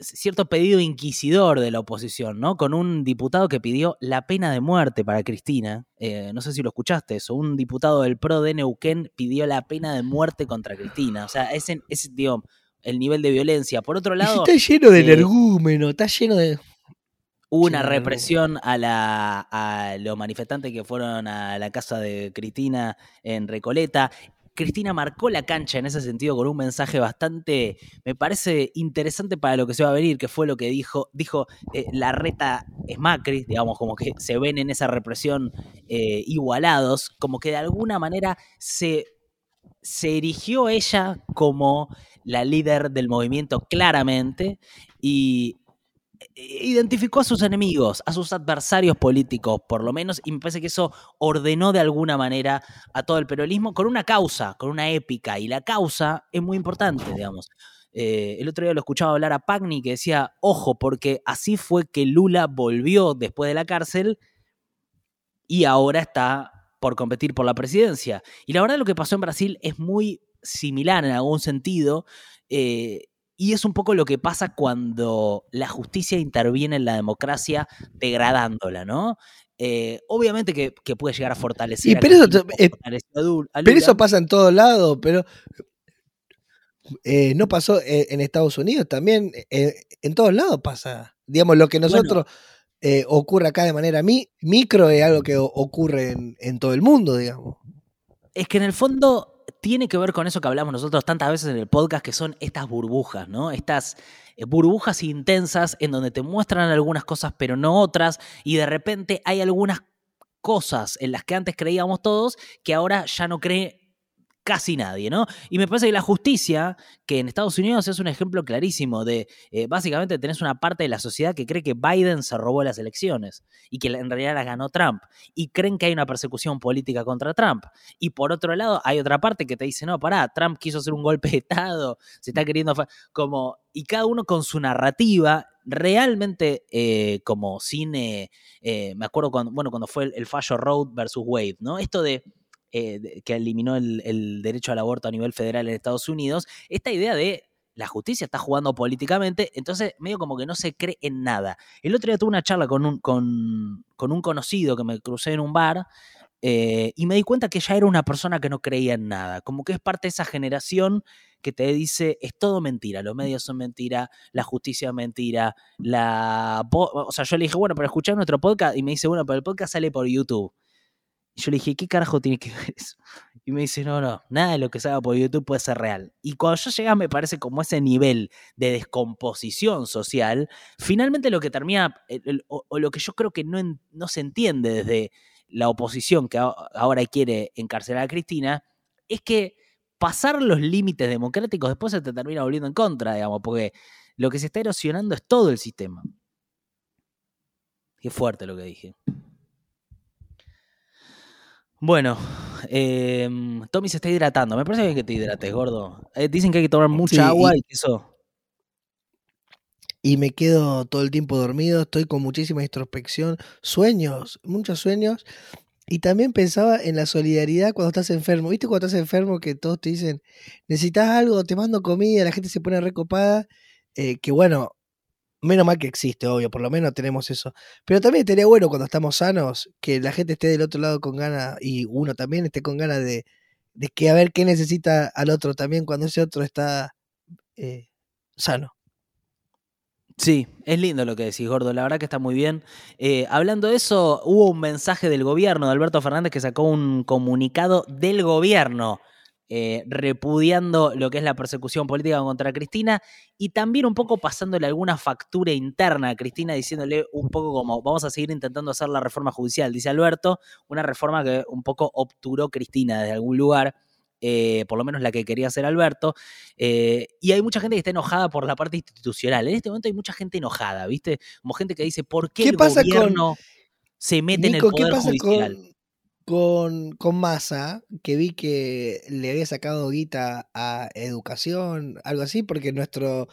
cierto pedido inquisidor de la oposición, ¿no? Con un diputado que pidió la pena de muerte para Cristina. Eh, no sé si lo escuchaste eso. Un diputado del PRO de Neuquén pidió la pena de muerte contra Cristina. O sea, ese, ese digo, el nivel de violencia. Por otro lado. Está lleno de eh, energúmeno, está lleno de. Hubo una represión a, la, a los manifestantes que fueron a la casa de Cristina en Recoleta. Cristina marcó la cancha en ese sentido con un mensaje bastante, me parece interesante para lo que se va a venir, que fue lo que dijo, dijo eh, la reta es Macri, digamos, como que se ven en esa represión eh, igualados, como que de alguna manera se, se erigió ella como la líder del movimiento claramente y identificó a sus enemigos, a sus adversarios políticos, por lo menos, y me parece que eso ordenó de alguna manera a todo el peronismo con una causa, con una épica, y la causa es muy importante, digamos. Eh, el otro día lo escuchaba hablar a Pagni que decía, ojo, porque así fue que Lula volvió después de la cárcel y ahora está por competir por la presidencia. Y la verdad lo que pasó en Brasil es muy similar en algún sentido. eh, y es un poco lo que pasa cuando la justicia interviene en la democracia degradándola, ¿no? Eh, obviamente que, que puede llegar a fortalecer Y a pero eso eh, a Dul- a Pero eso pasa en todos lados, pero eh, no pasó eh, en Estados Unidos también. eh, en todos lados pasa. Digamos, lo que Bueno. nosotros eh, ocurre acá de manera mi- micro es algo que ocurre en, en todo el mundo, digamos. Es que en el fondo tiene que ver con eso que hablamos nosotros tantas veces en el podcast, que son estas burbujas, ¿no? Estas eh, burbujas intensas en donde te muestran algunas cosas pero no otras, y de repente hay algunas cosas en las que antes creíamos todos que ahora ya no cree casi nadie, ¿no? Y me parece que la justicia, que en Estados Unidos es un ejemplo clarísimo de, eh, básicamente tenés una parte de la sociedad que cree que Biden se robó las elecciones y que en realidad las ganó Trump, y creen que hay una persecución política contra Trump. Y por otro lado, hay otra parte que te dice, no, pará, Trump quiso hacer un golpe de Estado, se está queriendo... fa-", Como, y cada uno con su narrativa, realmente eh, como cine, eh, me acuerdo cuando, bueno, cuando fue el, el fallo Road versus Wade, ¿no? Esto de, eh, que eliminó el, derecho al aborto a nivel federal en Estados Unidos, esta idea de la justicia está jugando políticamente, entonces medio como que no se cree en nada. El otro día tuve una charla con un, con, un conocido que me crucé en un bar eh, y me di cuenta que ya era una persona que no creía en nada, como que es parte de esa generación que te dice es todo mentira, los medios son mentira, la justicia es mentira, la... O sea, yo le dije, bueno, pero escuchar nuestro podcast y me dice, bueno, pero el podcast sale por YouTube. Y yo le dije, ¿qué carajo tiene que ver eso? Y me dice, no, no, nada de lo que salga por YouTube puede ser real. Y cuando yo llegué, me parece como ese nivel de descomposición social, finalmente lo que termina, o, lo que yo creo que no, no se entiende desde la oposición que ahora quiere encarcelar a Cristina, es que pasar los límites democráticos después se te termina volviendo en contra, digamos, porque lo que se está erosionando es todo el sistema. Qué fuerte lo que dije. Bueno, em, Tommy se está hidratando. Me parece bien que te hidrates, gordo. Eh, dicen que hay que tomar mucha Sí, agua y- y eso. Y me quedo todo el tiempo dormido, estoy con muchísima introspección, sueños, muchos sueños. Y también pensaba en la solidaridad cuando estás enfermo. ¿Viste cuando estás enfermo que todos te dicen, necesitas algo, te mando comida, la gente se pone recopada? Eh, que bueno, menos mal que existe, obvio, por lo menos tenemos eso. Pero también estaría bueno cuando estamos sanos, que la gente esté del otro lado con ganas y uno también esté con ganas de, de que a ver qué necesita al otro también cuando ese otro está eh, sano. Sí, es lindo lo que decís, gordo. La verdad que está muy bien. Eh, hablando de eso, hubo un mensaje del gobierno de Alberto Fernández que sacó un comunicado del gobierno eh, repudiando lo que es la persecución política contra Cristina y también un poco pasándole alguna factura interna a Cristina, diciéndole un poco como vamos a seguir intentando hacer la reforma judicial, dice Alberto, una reforma que un poco obturó Cristina desde algún lugar. eh, por lo menos la que quería hacer Alberto, eh, y hay mucha gente que está enojada por la parte institucional. En este momento hay mucha gente enojada, ¿viste? Como gente que dice, ¿por qué, ¿Qué el pasa con- gobierno se mete Nico, en el ¿qué poder pasa judicial? con, con, con Massa? Que vi que le había sacado guita a educación, algo así, porque nuestro.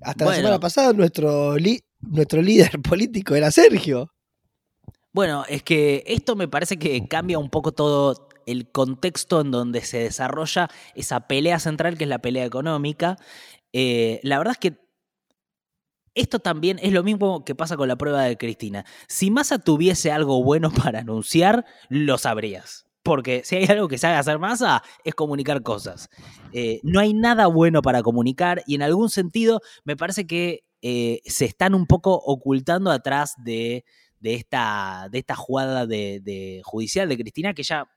Hasta la semana pasada, nuestro, li- nuestro líder político era Sergio. Bueno, es que esto me parece que cambia un poco todo el contexto en donde se desarrolla esa pelea central que es la pelea económica. Eh, la verdad es que esto también es lo mismo que pasa con la prueba de Cristina. Si Massa tuviese algo bueno para anunciar, lo sabrías. Porque si hay algo que sabe hacer Massa, es comunicar cosas. Eh, no hay nada bueno para comunicar y en algún sentido me parece que eh, se están un poco ocultando atrás de, esta, de esta jugada de, judicial de Cristina, que ya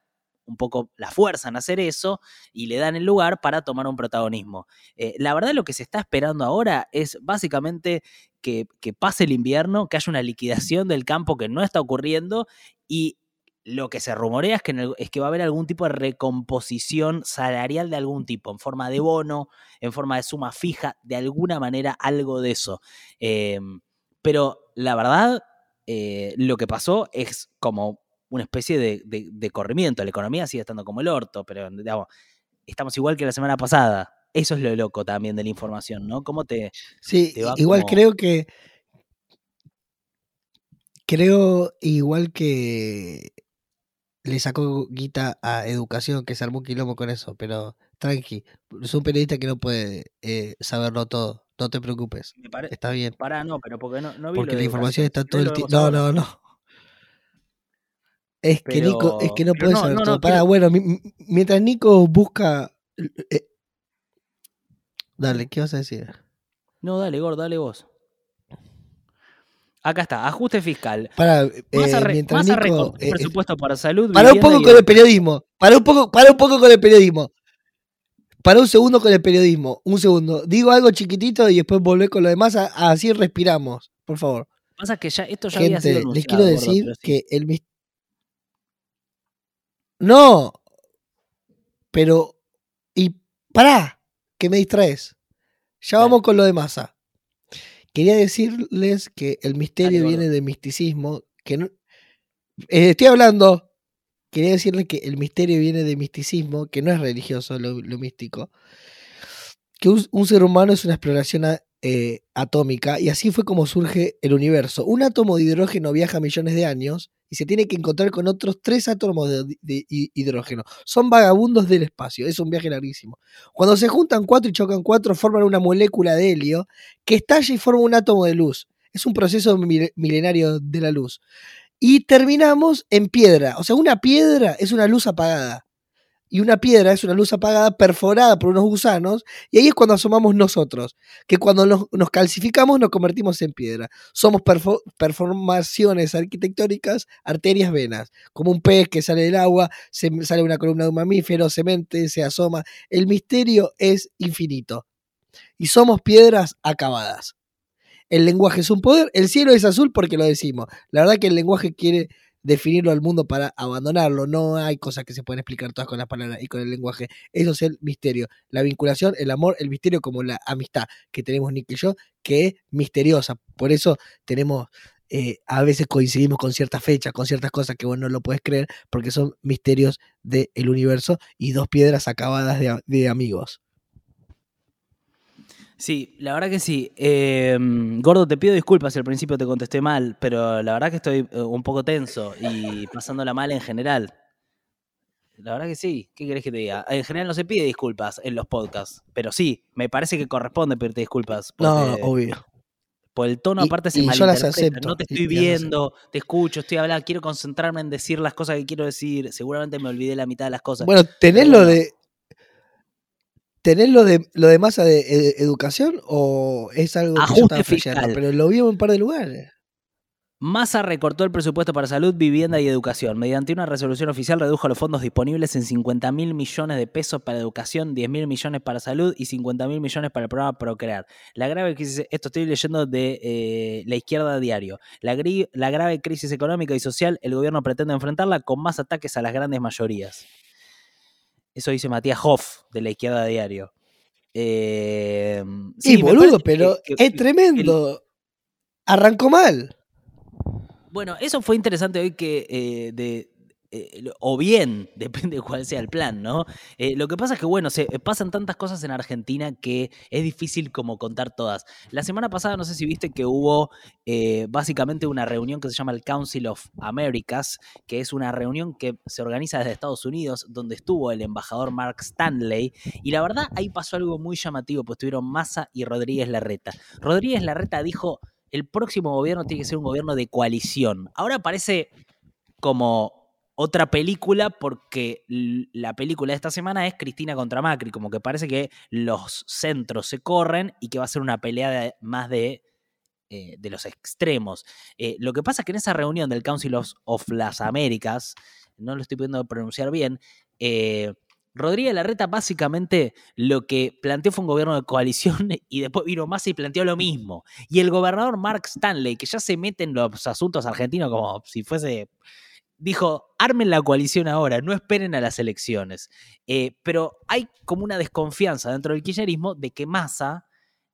un poco la fuerzan a hacer eso y le dan el lugar para tomar un protagonismo. Eh, la verdad lo que se está esperando ahora es básicamente que, pase el invierno, que haya una liquidación del campo que no está ocurriendo y lo que se rumorea es que, es que va a haber algún tipo de recomposición salarial de algún tipo, en forma de bono, en forma de suma fija, de alguna manera algo de eso. Em, pero la verdad, eh, lo que pasó es como una especie de, corrimiento. La economía sigue estando como el orto, pero estamos igual que la semana pasada. Eso es lo loco también de la información, ¿no? ¿Cómo te... Sí, igual creo que... Creo igual que le sacó guita a educación, que se armó un quilombo con eso, pero tranqui, es un periodista que no puede eh, saberlo todo, no te preocupes, está bien. Para, no, pero porque no, no vi Porque la información está todo el tiempo... No, no, no. Es que Nico, es que no puede saber todo. Para, bueno, mientras Nico busca... Eh, dale, ¿qué vas a decir? No, dale, gordo, dale vos. Acá está, ajuste fiscal. Para, eh, mientras Nico, eh, presupuesto para salud. Para un poco con el periodismo. Para un poco, para un poco con el periodismo. Para un segundo con el periodismo. Un segundo. Digo algo chiquitito y después volver con lo demás. así respiramos, por favor. Pasa que ya esto ya Gente, había sido les quiero decir que el No. Pero. Y pará, que me distraes. Ya vamos con lo de masa. Quería decirles que el misterio viene de misticismo, que no, eh, estoy hablando, quería decirles que el misterio viene de misticismo, que no es religioso lo, místico, que un, ser humano es una exploración eh, atómica y así fue como surge el universo. Un átomo de hidrógeno viaja millones de años y se tiene que encontrar con otros tres átomos de, hidrógeno. Son vagabundos del espacio, es un viaje larguísimo. Cuando se juntan cuatro y chocan cuatro, forman una molécula de helio que estalla y forma un átomo de luz. Es un proceso milenario de la luz. Y terminamos en piedra. O sea, una piedra es una luz apagada y una piedra es una luz apagada perforada por unos gusanos, y ahí es cuando asomamos nosotros, que cuando nos, calcificamos nos convertimos en piedra. Somos performaciones arquitectónicas, arterias, venas, como un pez que sale del agua, se, sale una columna de un mamífero, se mente, se asoma. El misterio es infinito. Y somos piedras acabadas. El lenguaje es un poder, el cielo es azul porque lo decimos. La verdad que el lenguaje quiere definirlo al mundo para abandonarlo. No hay cosas que se pueden explicar todas con las palabras y con el lenguaje. Eso es el misterio. La vinculación, el amor, el misterio como la amistad que tenemos Nick y yo, que es misteriosa. Por eso tenemos... Eh, a veces coincidimos con ciertas fechas, con ciertas cosas que vos no lo puedes creer, porque son misterios del universo y dos piedras acabadas de amigos. Sí, la verdad que sí. Em, Gordo, te pido disculpas si al principio te contesté mal, pero la verdad que estoy eh, un poco tenso y pasándola mal en general. La verdad que sí. ¿Qué querés que te diga? En general no se pide disculpas en los podcasts, pero sí, me parece que corresponde pedirte disculpas. no, obvio. Por el tono aparte se malinterpreta. No te estoy viendo, te escucho, estoy hablando, quiero concentrarme en decir las cosas que quiero decir. Seguramente me olvidé la mitad de las cosas. Bueno, tenés lo de ¿Tenés lo de, lo de masa de eh, educación o es algo que yo estaba fiscal. Pero lo vi en un par de lugares. Massa recortó el presupuesto para salud, vivienda y educación. Mediante una resolución oficial redujo los fondos disponibles en 50 mil millones de pesos para educación, 10 mil millones para salud y 50 mil millones para el programa Procrear. La grave crisis, esto estoy leyendo de eh, la izquierda diario. La, la grave crisis económica y social, el gobierno pretende enfrentarla con más ataques a las grandes mayorías. Eso dice Matías Hoff de la izquierda diario. Eh, sí, boludo, pero es tremendo. Arrancó mal. Bueno, eso fue interesante hoy que eh, de, eh, o bien, depende de cuál sea el plan, ¿no? Eh, lo que pasa es que, bueno, se pasan tantas cosas en Argentina que es difícil como contar todas. La semana pasada, no sé si viste que hubo eh, básicamente una reunión que se llama el Council of Americas, que es una reunión que se organiza desde Estados Unidos, donde estuvo el embajador Mark Stanley, y la verdad ahí pasó algo muy llamativo, pues estuvieron Massa y Rodríguez Larreta. Rodríguez Larreta dijo, el próximo gobierno tiene que ser un gobierno de coalición. Ahora parece como otra película porque la película de esta semana es Cristina contra Macri, como que parece que los centros se corren y que va a ser una pelea más de, eh, de los extremos. Eh, lo que pasa es que en esa reunión del Council of, las Américas, no lo estoy pudiendo pronunciar bien, eh, Rodríguez Larreta básicamente lo que planteó fue un gobierno de coalición y después vino más y planteó lo mismo. Y el gobernador Mark Stanley, que ya se mete en los asuntos argentinos como si fuese dijo, armen la coalición ahora, no esperen a las elecciones. Eh, pero hay como una desconfianza dentro del kirchnerismo de que Massa,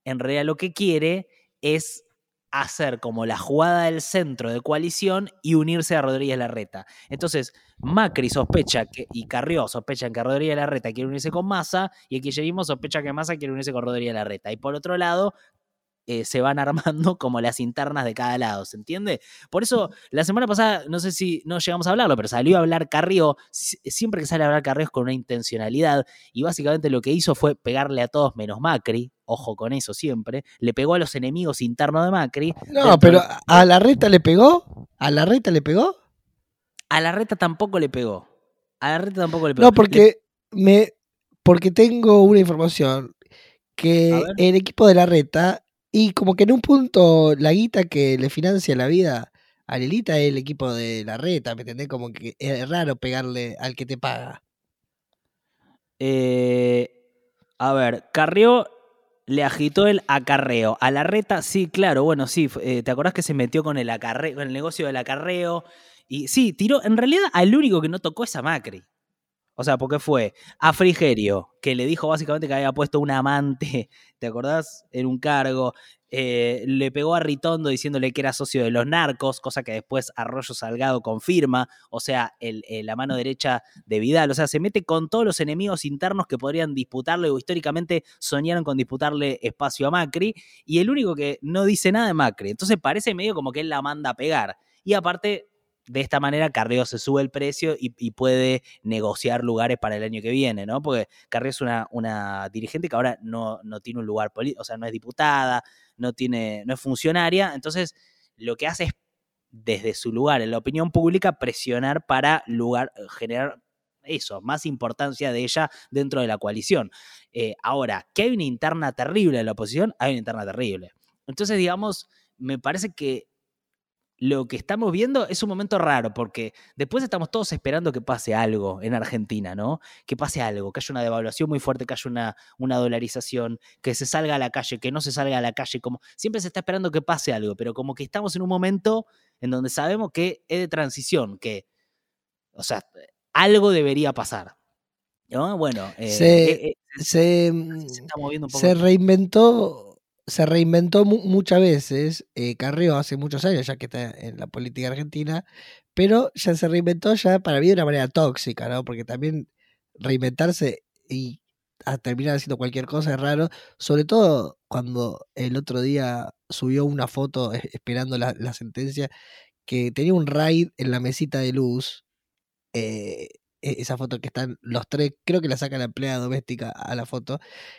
en realidad lo que quiere es hacer como la jugada del centro de coalición y unirse a Rodríguez Larreta. Entonces, Macri sospecha que, y Carrió sospechan que Rodríguez Larreta quiere unirse con Massa y el kirchnerismo sospecha que Massa quiere unirse con Rodríguez Larreta. Y por otro lado, eh, se van armando como las internas de cada lado, ¿se entiende? Por eso, la semana pasada, no sé si no llegamos a hablarlo, pero salió a hablar Carrió, siempre que sale a hablar Carrió es con una intencionalidad, y básicamente lo que hizo fue pegarle a todos menos Macri, ojo con eso siempre, le pegó a los enemigos internos de Macri. No, pero ¿a la reta le pegó? ¿A la reta le pegó? A la reta tampoco le pegó. A la reta tampoco le pegó. No, porque me porque tengo una información que el equipo de la reta y como que en un punto la guita que le financia la vida a Lelita es el equipo de la reta, ¿me entendés? Como que es raro pegarle al que te paga. Eh, a ver, Carrió le agitó el acarreo. A la reta, sí, claro, bueno, sí. Eh, ¿Te acordás que se metió con el acarreo, con el negocio del acarreo? Y sí, tiró. En realidad, al único que no tocó es a Macri. O sea, porque fue a Frigerio, que le dijo básicamente que había puesto un amante, ¿te acordás? En un cargo. Eh, le pegó a Ritondo diciéndole que era socio de los narcos, cosa que después Arroyo Salgado confirma. O sea, el, la mano derecha de Vidal. O sea, se mete con todos los enemigos internos que podrían disputarle o históricamente soñaron con disputarle espacio a Macri. Y el único que no dice nada de Macri. Entonces parece medio como que él la manda a pegar. Y aparte, de esta manera Carrió se sube el precio y, puede negociar lugares para el año que viene, ¿no? Porque Carrió es una, dirigente que ahora no, no tiene un lugar político, o sea, no es diputada, no, tiene, no es funcionaria, entonces lo que hace es desde su lugar en la opinión pública presionar para lugar, generar eso, más importancia de ella dentro de la coalición. Eh, ahora, que hay una interna terrible en la oposición, hay una interna terrible. Entonces, digamos, me parece que lo que estamos viendo es un momento raro, porque después estamos todos esperando que pase algo en Argentina, ¿no? Que pase algo, que haya una devaluación muy fuerte, que haya una, una dolarización, que se salga a la calle, que no se salga a la calle, como siempre se está esperando que pase algo, pero como que estamos en un momento en donde sabemos que es de transición, que, o sea, algo debería pasar. ¿no? Bueno, eh, se, eh, eh, se, se reinventó se reinventó muchas veces, eh, Carrió hace muchos años ya que está en la política argentina, pero ya se reinventó ya para mí de una manera tóxica, ¿no? Porque también reinventarse y terminar haciendo cualquier cosa es raro, sobre todo cuando el otro día subió una foto esperando la, sentencia que tenía un raid en la mesita de luz. Eh, e-, esa foto que están los tres, creo que la saca la empleada doméstica a la foto,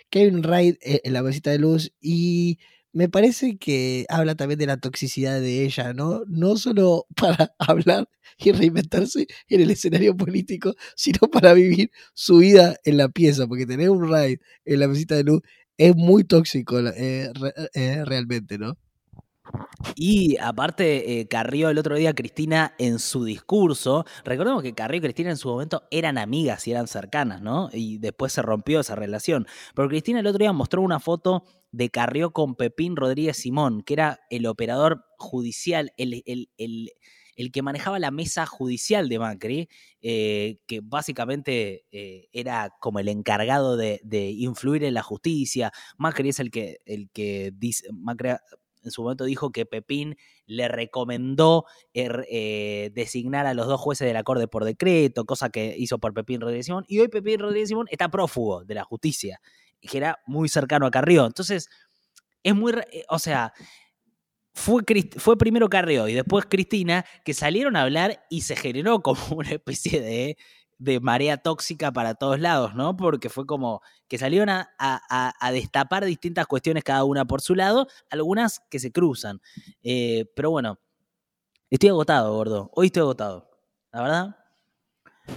que hay un raid e-, en la mesita de luz y me parece que habla también de la toxicidad de ella, ¿no? No solo para hablar y reinventarse en el escenario político, sino para vivir su vida en la pieza, porque tener un raid en la mesita de luz es muy tóxico eh, eh, realmente, ¿no? Y aparte, eh, Carrió el otro día, Cristina, en su discurso, recordemos que Carrió y Cristina en su momento eran amigas y eran cercanas, ¿no? Y después se rompió esa relación. Pero Cristina el otro día mostró una foto de Carrió con Pepín Rodríguez Simón, que era el operador judicial, el, el, que manejaba la mesa judicial de Macri, eh, que básicamente eh, era como el encargado de, influir en la justicia. Macri es el que, el que dice, Macri en su momento dijo que Pepín le recomendó er, eh, designar a los dos jueces de la Corte por decreto, cosa que hizo por Pepín Rodríguez Simón, y hoy Pepín Rodríguez Simón está prófugo de la justicia, que era muy cercano a Carrió. Entonces, es muy, eh, o sea, fue, fue primero Carrió y después Cristina, que salieron a hablar y se generó como una especie de de marea tóxica para todos lados, ¿no? Porque fue como que salieron a, a, destapar distintas cuestiones cada una por su lado, algunas que se cruzan. Eh, pero bueno, estoy agotado, gordo. Hoy estoy agotado. La verdad,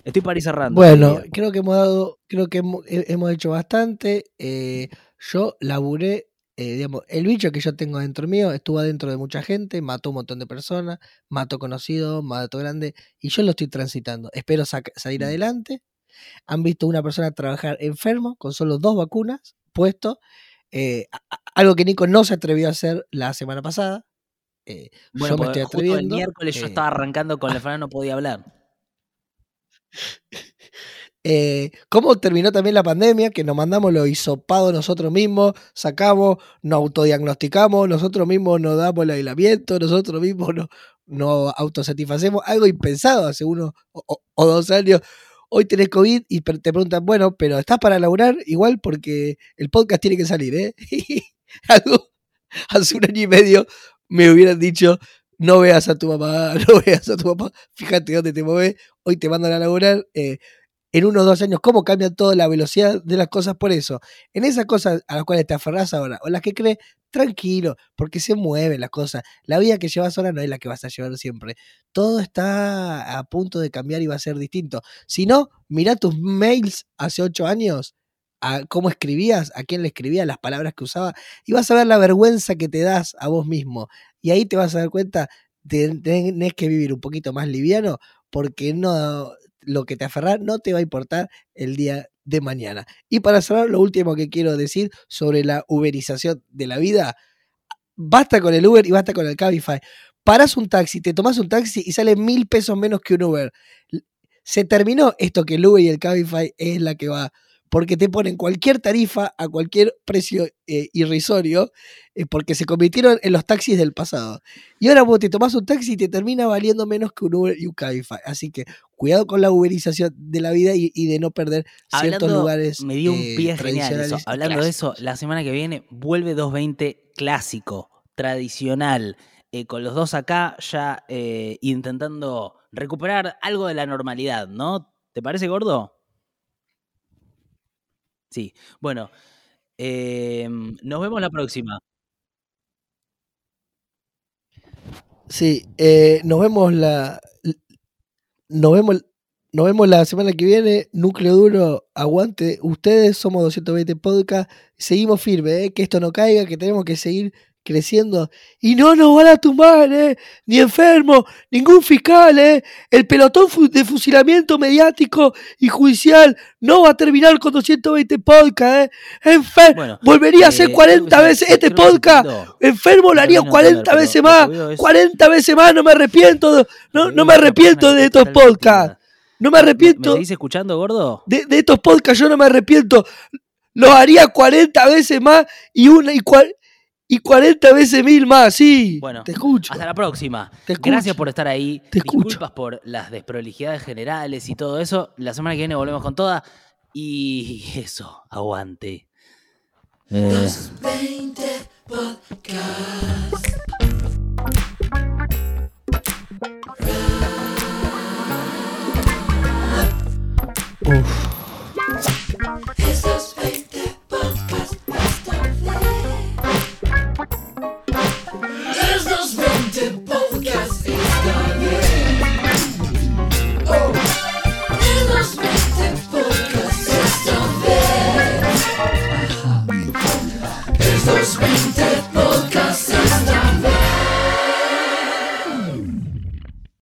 estoy para ir cerrando. Bueno, creo que hemos dado, creo que hemos, hecho bastante. Eh, yo laburé eh, digamos, el bicho que yo tengo dentro mío estuvo adentro de mucha gente, mató un montón de personas, mató conocidos, mató grande, y yo lo estoy transitando. Espero salir mm. adelante. Han visto una persona trabajar enfermo con solo dos vacunas puestos, eh, algo que Nico no se atrevió a hacer la semana pasada. Eh, bueno, yo me estoy atreviendo. el miércoles yo estaba arrancando con la no podía hablar. Eh, ¿Cómo terminó también la pandemia? Que nos mandamos lo hisopado nosotros mismos, sacamos, nos autodiagnosticamos, nosotros mismos nos damos el aislamiento, nosotros mismos nos, autosatisfacemos. Algo impensado hace uno o, dos años. Hoy tenés COVID y te preguntan, bueno, pero ¿estás para laburar? Igual porque el podcast tiene que salir, ¿eh? hace un año y medio me hubieran dicho, no veas a tu mamá, no veas a tu papá, fíjate dónde te mueves, hoy te mandan a laburar. Eh, en unos dos años, cómo cambia toda la velocidad de las cosas por eso. En esas cosas a las cuales te aferras ahora, o las que crees, tranquilo, porque se mueven las cosas. La vida que llevas ahora no es la que vas a llevar siempre. Todo está a punto de cambiar y va a ser distinto. Si no, mira tus mails hace ocho años, a cómo escribías, a quién le escribías, las palabras que usaba, y vas a ver la vergüenza que te das a vos mismo. Y ahí te vas a dar cuenta, tenés que vivir un poquito más liviano, porque no lo que te aferra no te va a importar el día de mañana. Y para cerrar, lo último que quiero decir sobre la uberización de la vida, basta con el Uber y basta con el Cabify. Paras un taxi, te tomas un taxi y sale mil pesos menos que un Uber. Se terminó esto que el Uber y el Cabify es la que va porque te ponen cualquier tarifa a cualquier precio eh, irrisorio, eh, porque se convirtieron en los taxis del pasado. Y ahora vos te tomás un taxi y te termina valiendo menos que un Uber y un Cabify. Así que cuidado con la uberización de la vida y, de no perder ciertos lugares. Me dio un eh, pie genial eso. Hablando de eso, la semana que viene vuelve 220 clásico, tradicional. con los dos acá ya intentando recuperar algo de la normalidad, ¿no? ¿Te parece gordo? Sí, bueno, em, nos vemos la próxima. Sí, eh, nos vemos la. Nos vemos, nos vemos la semana que viene. Núcleo duro, aguante. Ustedes somos 220 podcast. Seguimos firmes, eh, que esto no caiga, que tenemos que seguir creciendo y no nos van a tumbar, ¿eh? ni enfermo, ningún fiscal, ¿eh? el pelotón de fusilamiento mediático y judicial no va a terminar con 220 podcasts, ¿eh? enfermo, volvería a hacer 40 eh, veces este podcast, enfermo lo haría 40 veces más, 40 veces más, no me arrepiento, no, no me arrepiento de estos podcasts. No me arrepiento. ¿Me seguís escuchando, gordo? De, de, estos podcasts yo no me arrepiento. Lo haría 40 veces más y una y cual, y 40 veces mil más, sí. Bueno, te escucho. Hasta la próxima. Gracias por estar ahí. Te Disculpas por las desprolijidades generales y todo eso. La semana que viene volvemos con toda. Y eso, aguante. Eh. Uf.